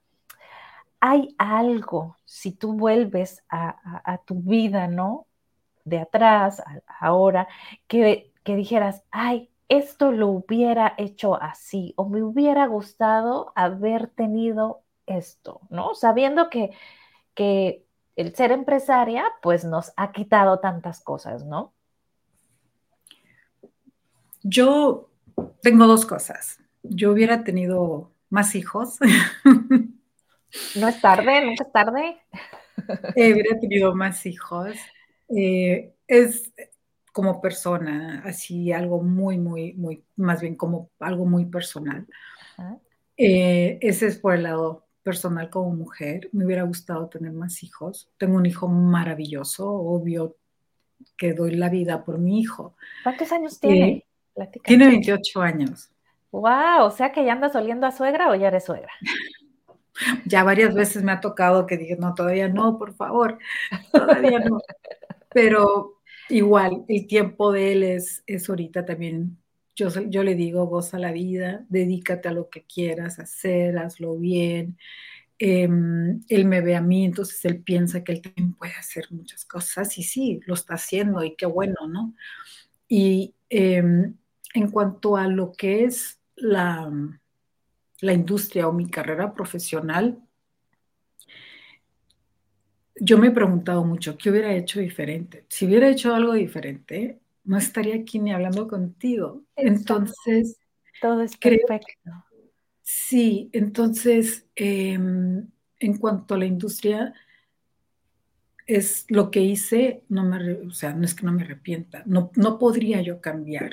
hay algo, si tú vuelves a, tu vida, ¿no? De atrás, ahora, que, que dijeras, ay, esto lo hubiera hecho así, o me hubiera gustado haber tenido esto, ¿no? Sabiendo que, que el ser empresaria, pues nos ha quitado tantas cosas, ¿no? Yo tengo dos cosas. Yo hubiera tenido más hijos. No es tarde, nunca es tarde. Eh, hubiera tenido más hijos. Eh, es como persona, así algo muy, muy, muy, más bien como algo muy personal. Eh, ese es por el lado personal como mujer. Me hubiera gustado tener más hijos. Tengo un hijo maravilloso, obvio que doy la vida por mi hijo. ¿Cuántos años tiene? Tiene 28 años. Wow, o sea que ya andas oliendo a suegra o ya eres suegra. ya varias veces me ha tocado que dije, no, todavía no, por favor, todavía no. Pero igual, el tiempo de él es, es ahorita también. Yo, yo le digo, goza la vida, dedícate a lo que quieras hacer, hazlo bien. Em, él me ve a mí, entonces él piensa que él también puede hacer muchas cosas y sí, lo está haciendo y qué bueno, ¿no? Y em, en cuanto a lo que es la, la industria o mi carrera profesional, yo me he preguntado mucho, ¿qué hubiera hecho diferente? Si hubiera hecho algo diferente, no estaría aquí ni hablando contigo. Entonces, todo es perfecto. sí, entonces, em, en cuanto a la industria, es lo que hice, no me, o sea, no es que no me arrepienta, no, no podría yo cambiar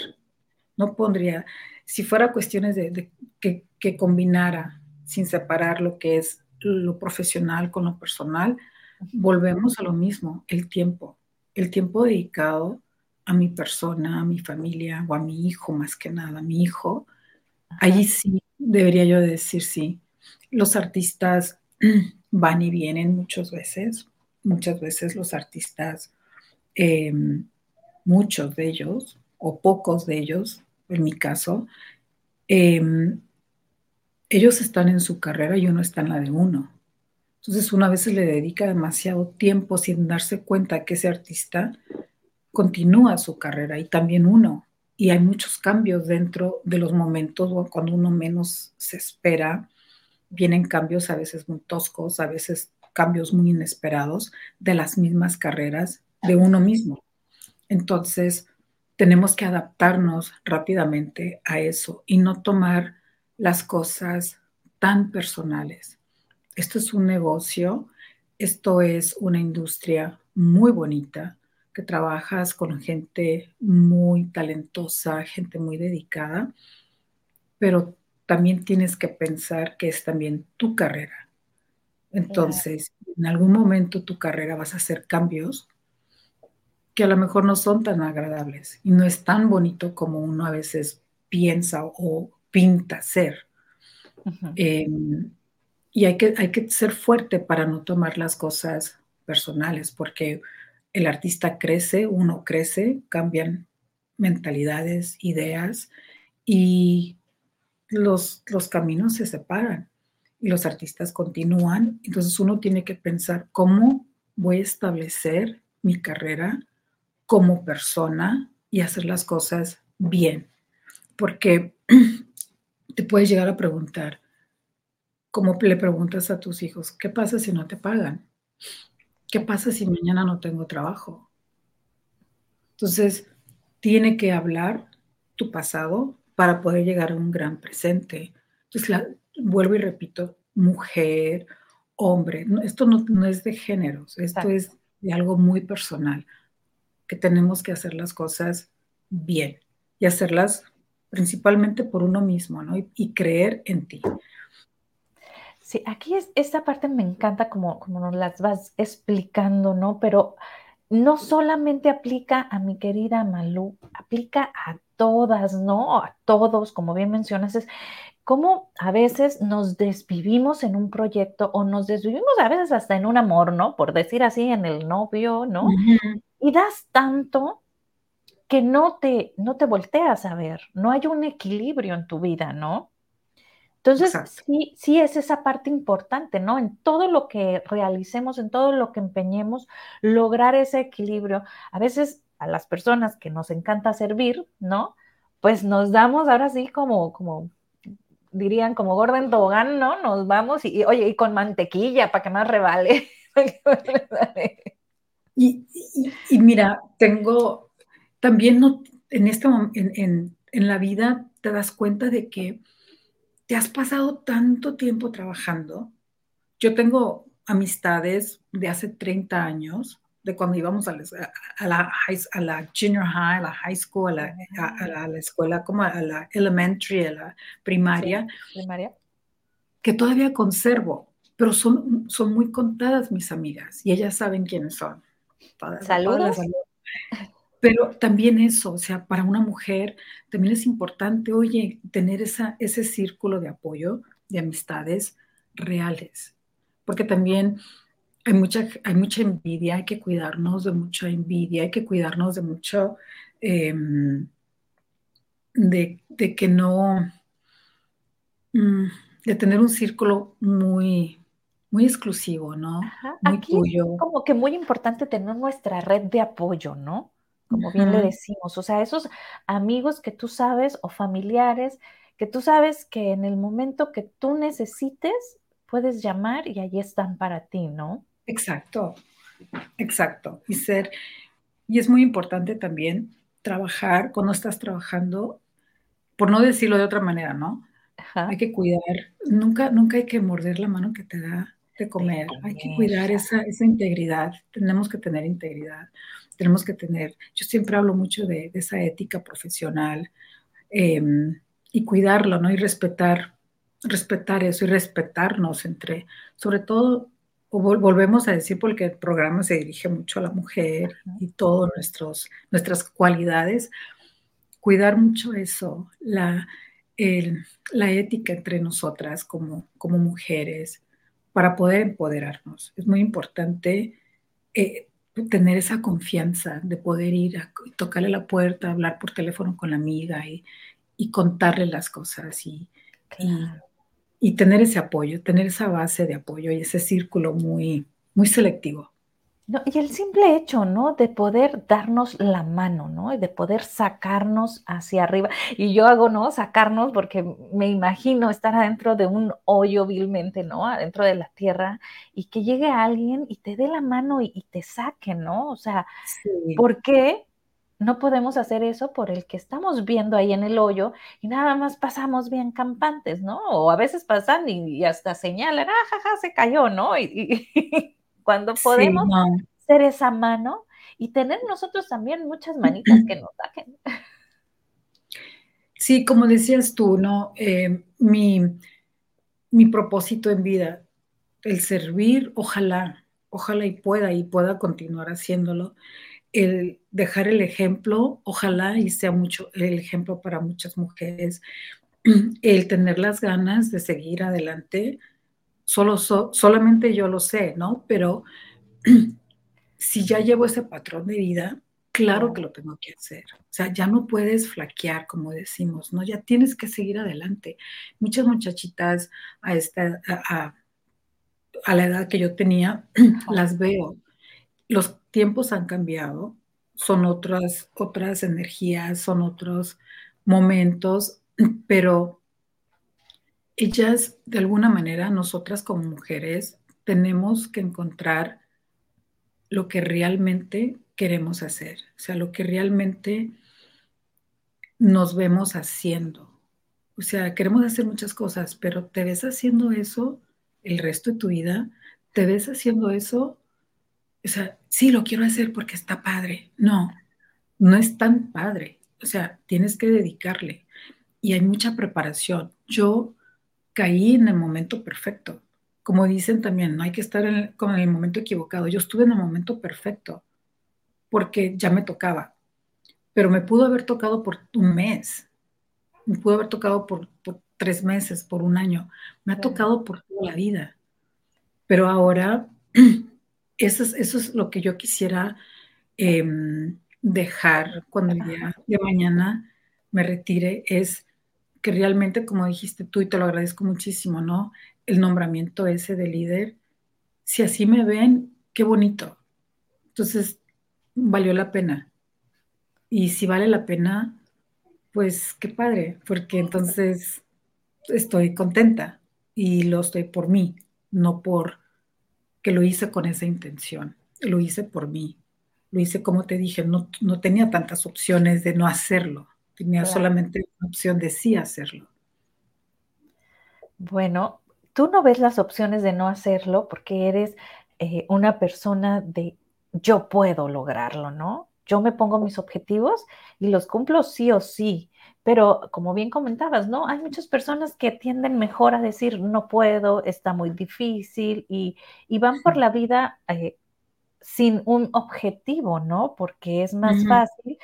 no pondría, si fuera cuestiones de, que, que, combinara sin separar lo que es lo profesional con lo personal, volvemos a lo mismo, el tiempo, el tiempo dedicado a mi persona, a mi familia o a mi hijo más que nada, a mi hijo, allí sí debería yo decir sí. Los artistas van y vienen muchas veces, muchas veces los artistas, em, muchos de ellos o pocos de ellos en mi caso, em, ellos están en su carrera y uno está en la de uno. Entonces uno a veces le dedica demasiado tiempo sin darse cuenta que ese artista continúa su carrera y también uno. Y hay muchos cambios dentro de los momentos cuando uno menos se espera. Vienen cambios a veces muy toscos, a veces cambios muy inesperados de las mismas carreras de uno mismo. Entonces, tenemos que adaptarnos rápidamente a eso y no tomar las cosas tan personales. Esto es un negocio, esto es una industria muy bonita, que trabajas con gente muy talentosa, gente muy dedicada, pero también tienes que pensar que es también tu carrera. Entonces, en algún momento tu carrera vas a hacer cambios que a lo mejor no son tan agradables y no es tan bonito como uno a veces piensa o pinta ser. Em, y hay que, hay que ser fuerte para no tomar las cosas personales, porque el artista crece, uno crece, cambian mentalidades, ideas y los, los caminos se separan y los artistas continúan. Entonces uno tiene que pensar cómo voy a establecer mi carrera como persona y hacer las cosas bien. Porque te puedes llegar a preguntar, ¿cómo le preguntas a tus hijos, ¿qué pasa si no te pagan? ¿Qué pasa si mañana no tengo trabajo? Entonces, tiene que hablar tu pasado para poder llegar a un gran presente. Entonces, vuelvo y repito, mujer, hombre, esto no, es de géneros, esto es de algo muy personal, que tenemos que hacer las cosas bien y hacerlas principalmente por uno mismo, ¿no? Y, creer en ti. Sí, aquí es, esta parte me encanta como, como nos las vas explicando, ¿no? Pero no solamente aplica a mi querida Malú, aplica a todas, ¿no? A todos, como bien mencionas, es cómo a veces nos desvivimos en un proyecto o nos desvivimos a veces hasta en un amor, ¿no? Por decir así, en el novio, ¿no? Y das tanto que no te, no te volteas a ver, no hay un equilibrio en tu vida, ¿no? Entonces, sí, sí es esa parte importante, ¿no? En todo lo que realicemos, en todo lo que empeñemos, lograr ese equilibrio. A veces a las personas que nos encanta servir, ¿no? Pues nos damos ahora sí como, como dirían, como Gordon Tobogán, ¿no? Nos vamos y, oye, y con mantequilla para que más revale. y, y mira, tengo también no, en, este, en, en, la vida te das cuenta de que te has pasado tanto tiempo trabajando. Yo tengo amistades de hace 30 años, de cuando íbamos a la, a la, a la junior high, a la high school, a la, a la, escuela, como a la elementary, a la primaria, primaria, que todavía conservo, pero son, son muy contadas mis amigas y ellas saben quiénes son. Saludos. Pero también eso, o sea, para una mujer también es importante, oye, tener esa, ese círculo de apoyo, de amistades reales, porque también hay mucha, hay mucha envidia, hay que cuidarnos de mucha envidia, hay que cuidarnos de mucho, em, de, que no, mm, de tener un círculo muy, muy exclusivo, ¿no? Muy Aquí tuyo. como que muy importante tener nuestra red de apoyo, ¿no? como bien le decimos, o sea, esos amigos que tú sabes o familiares que tú sabes que en el momento que tú necesites puedes llamar y allí están para ti, ¿no? Exacto, exacto. Y ser, y es muy importante también trabajar cuando estás trabajando, por no decirlo de otra manera, ¿no? Hay que cuidar, nunca, nunca hay que morder la mano que te da de comer, hay que cuidar esa, esa integridad, tenemos que tener integridad tenemos que tener, yo siempre hablo mucho de, esa ética profesional em, y cuidarlo, ¿no? Y respetar, respetar eso y respetarnos entre, sobre todo, o volvemos a decir porque el programa se dirige mucho a la mujer y todas nuestras cualidades, cuidar mucho eso, la, la ética entre nosotras como, como mujeres para poder empoderarnos. Es muy importante eh, tener esa confianza de poder ir a tocarle la puerta, hablar por teléfono con la amiga y, contarle las cosas y, y, tener ese apoyo, tener esa base de apoyo y ese círculo muy, muy selectivo y el simple hecho, ¿no? De poder darnos la mano, ¿no? Y de poder sacarnos hacia arriba. Y yo hago, ¿no? Sacarnos porque me imagino estar adentro de un hoyo vilmente, ¿no? Adentro de la tierra y que llegue alguien y te dé la mano y, te saque, ¿no? O sea, ¿por qué? no podemos hacer eso por el que estamos viendo ahí en el hoyo y nada más pasamos bien campantes, ¿no? O a veces pasan y, hasta señalan, ah, jaja, se cayó, ¿no? Y, cuando podemos ser esa mano y tener nosotros también muchas manitas que nos saquen. Sí, como decías tú, ¿no? Eh, mi, mi propósito en vida, el servir, ojalá, ojalá y pueda y pueda continuar haciéndolo el dejar el ejemplo, ojalá y sea mucho el ejemplo para muchas mujeres, el tener las ganas de seguir adelante, solo solamente yo lo sé, ¿no? Pero si ya llevo ese patrón de vida, claro que lo tengo que hacer. O sea, ya no puedes flaquear, como decimos, ¿no? Ya tienes que seguir adelante. Muchas muchachitas a esta, a, a la edad que yo tenía, las veo los tiempos han cambiado, son otras, otras energías, son otros momentos, pero ellas, de alguna manera, nosotras como mujeres, tenemos que encontrar lo que realmente queremos hacer, o sea, lo que realmente nos vemos haciendo. O sea, queremos hacer muchas cosas, pero ¿te ves haciendo eso el resto de tu vida? ¿Te ves haciendo eso o sea, sí, lo quiero hacer porque está padre. No, no es tan padre. O sea, tienes que dedicarle. Y hay mucha preparación. Yo caí en el momento perfecto. Como dicen también, no hay que estar en con el momento equivocado. Yo estuve en el momento perfecto porque ya me tocaba. Pero me pudo haber tocado por un mes. Me pudo haber tocado por, por tres meses, por un año. Me ha tocado por toda la vida. Pero ahora eso es, lo que yo quisiera em, dejar cuando el día de mañana me retire, es que realmente, como dijiste tú, y te lo agradezco muchísimo, ¿no? El nombramiento ese de líder, si así me ven, qué bonito. Entonces, valió la pena. Y si vale la pena, pues qué padre, porque entonces estoy contenta y lo estoy por mí, no por que lo hice con esa intención, lo hice por mí, lo hice como te dije, no, no tenía tantas opciones de no hacerlo, tenía solamente la opción de sí hacerlo. Bueno, tú no ves las opciones de no hacerlo porque eres eh, una persona de yo puedo lograrlo, ¿no? Yo me pongo mis objetivos y los cumplo sí o sí. Pero como bien comentabas, ¿no? Hay muchas personas que tienden mejor a decir, no puedo, está muy difícil y, van por la vida eh, sin un objetivo, ¿no? Porque es más fácil,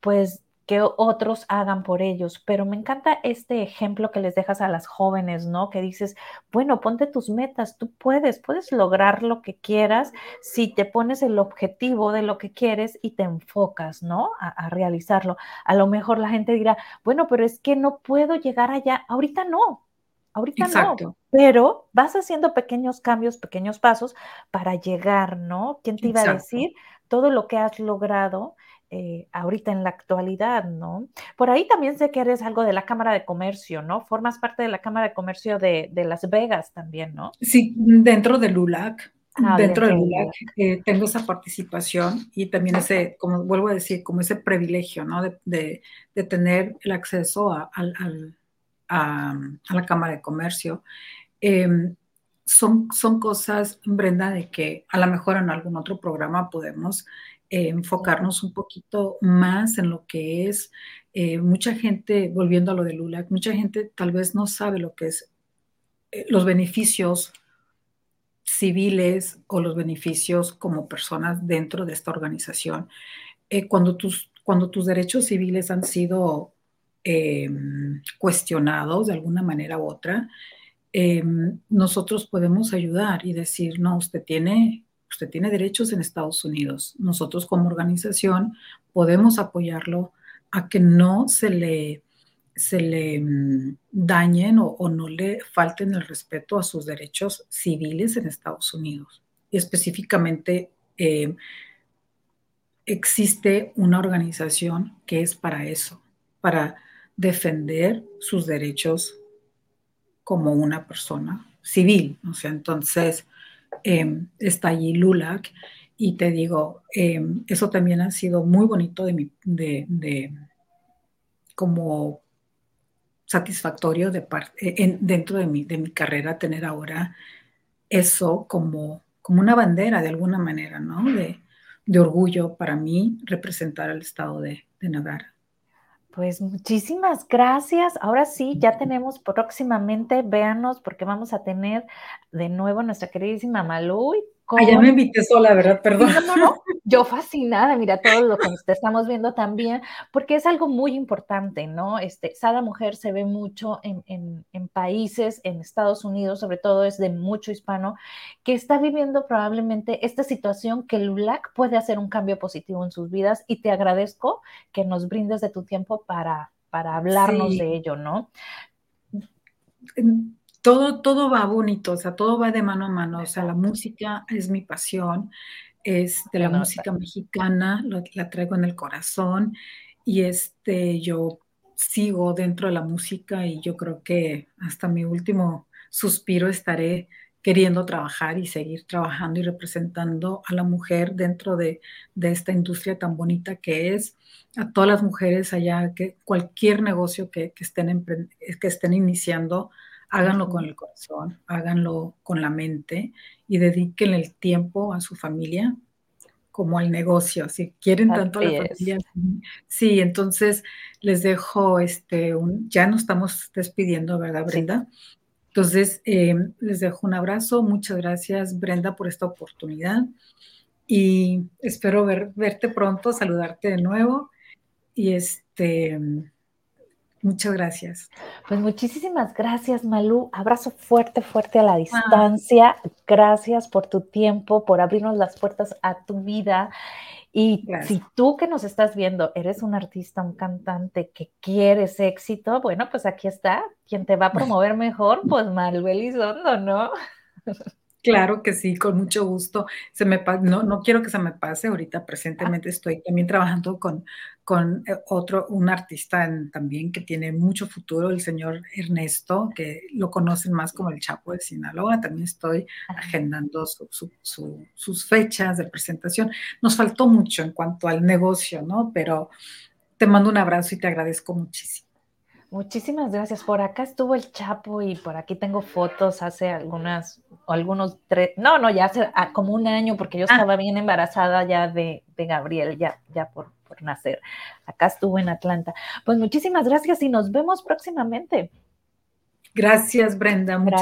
pues, que otros hagan por ellos. Pero me encanta este ejemplo que les dejas a las jóvenes, ¿no? Que dices, bueno, ponte tus metas, tú puedes, puedes lograr lo que quieras si te pones el objetivo de lo que quieres y te enfocas, ¿no? A, realizarlo. A lo mejor la gente dirá, bueno, pero es que no puedo llegar allá. Ahorita no, ahorita no, pero vas haciendo pequeños cambios, pequeños pasos para llegar, ¿no? ¿Quién te iba a decir todo lo que has logrado? Eh, ahorita en la actualidad, ¿no? Por ahí también sé que eres algo de la Cámara de Comercio, ¿no? Formas parte de la Cámara de Comercio de, Las Vegas también, ¿no? Sí, dentro del ULAC. Ah, dentro del ULAC eh, tengo esa participación y también ese, como vuelvo a decir, como ese privilegio, ¿no? De, tener el acceso a, la Cámara de Comercio. Em, son, son cosas, Brenda, de que a lo mejor en algún otro programa podemos eh, enfocarnos un poquito más en lo que es eh, mucha gente, volviendo a lo de Lula, mucha gente tal vez no sabe lo que es eh, los beneficios civiles o los beneficios como personas dentro de esta organización. cuando, tus, cuando tus derechos civiles han sido cuestionados de alguna manera u otra, nosotros podemos ayudar y decir, no, usted tiene usted tiene derechos en Estados Unidos. Nosotros como organización podemos apoyarlo a que no se le, se le mm, dañen o, no le falten el respeto a sus derechos civiles en Estados Unidos. Y específicamente eh, existe una organización que es para eso, para defender sus derechos como una persona civil. O sea, entonces, Em, está allí LULAC Y te digo, em, eso también ha sido muy bonito de mi, de, como satisfactorio de parte, dentro de mi, de mi carrera, tener ahora eso como, como una bandera de alguna manera, ¿no? De, de orgullo para mí representar al estado de, de. Pues muchísimas gracias. Ahora sí, ya tenemos próximamente, véanos, porque vamos a tener de nuevo nuestra queridísima Malú Ah, ya me invité sola, ¿verdad? Perdón. No, no, no. Yo fascinada, mira todo lo que estamos viendo también, porque es algo muy importante, ¿no? Este, Sada Mujer se ve mucho en, en, países, en Estados Unidos, sobre todo es de mucho hispano, que está viviendo probablemente esta situación que LULAC puede hacer un cambio positivo en sus vidas y te agradezco que nos brindes de tu tiempo para, para hablarnos de ello, ¿no? Todo, todo va bonito, o sea, todo va de mano a mano, o sea, la música es mi pasión, es de la música mexicana, la traigo en el corazón y este, yo sigo dentro de la música y yo creo que hasta mi último suspiro estaré queriendo trabajar y seguir trabajando y representando a la mujer dentro de, esta industria tan bonita que es, a todas las mujeres allá, que cualquier negocio que, que estén, que estén iniciando, háganlo con el corazón, háganlo con la mente y dediquen el tiempo a su familia como al negocio. Si quieren tanto a la familia, sí, entonces les dejo este, un, ya nos estamos despidiendo, ¿verdad, Brenda? Entonces, em, les dejo un abrazo. Muchas gracias, Brenda, por esta oportunidad. Y espero verte pronto, saludarte de nuevo. Y este, Muchas gracias. Pues muchísimas gracias, Malú. Abrazo fuerte, fuerte a la distancia. Gracias por tu tiempo, por abrirnos las puertas a tu vida. Y si tú que nos estás viendo eres un artista, un cantante que quieres éxito, bueno, pues aquí está. Quien te va a promover mejor, pues Malú Elizondo, ¿no? Claro que sí, con mucho gusto. Se me no, no quiero que se me pase. Ahorita presentemente estoy también trabajando con, con eh, otro, un artista también que tiene mucho futuro, el señor Ernesto, que lo conocen más como el Chapo de Sinaloa. También estoy agendando sus fechas de presentación. Nos faltó mucho en cuanto al negocio, ¿no? Pero te mando un abrazo y te agradezco muchísimo. Muchísimas gracias. Por acá estuvo el Chapo y por aquí tengo fotos hace algunas, algunos tres, no, no, ya hace ah, como un año, porque yo ah. estaba bien embarazada ya de, Gabriel, ya, ya por, por, nacer. Acá estuvo en Atlanta. Pues muchísimas gracias y nos vemos próximamente. Gracias, Brenda. Muchas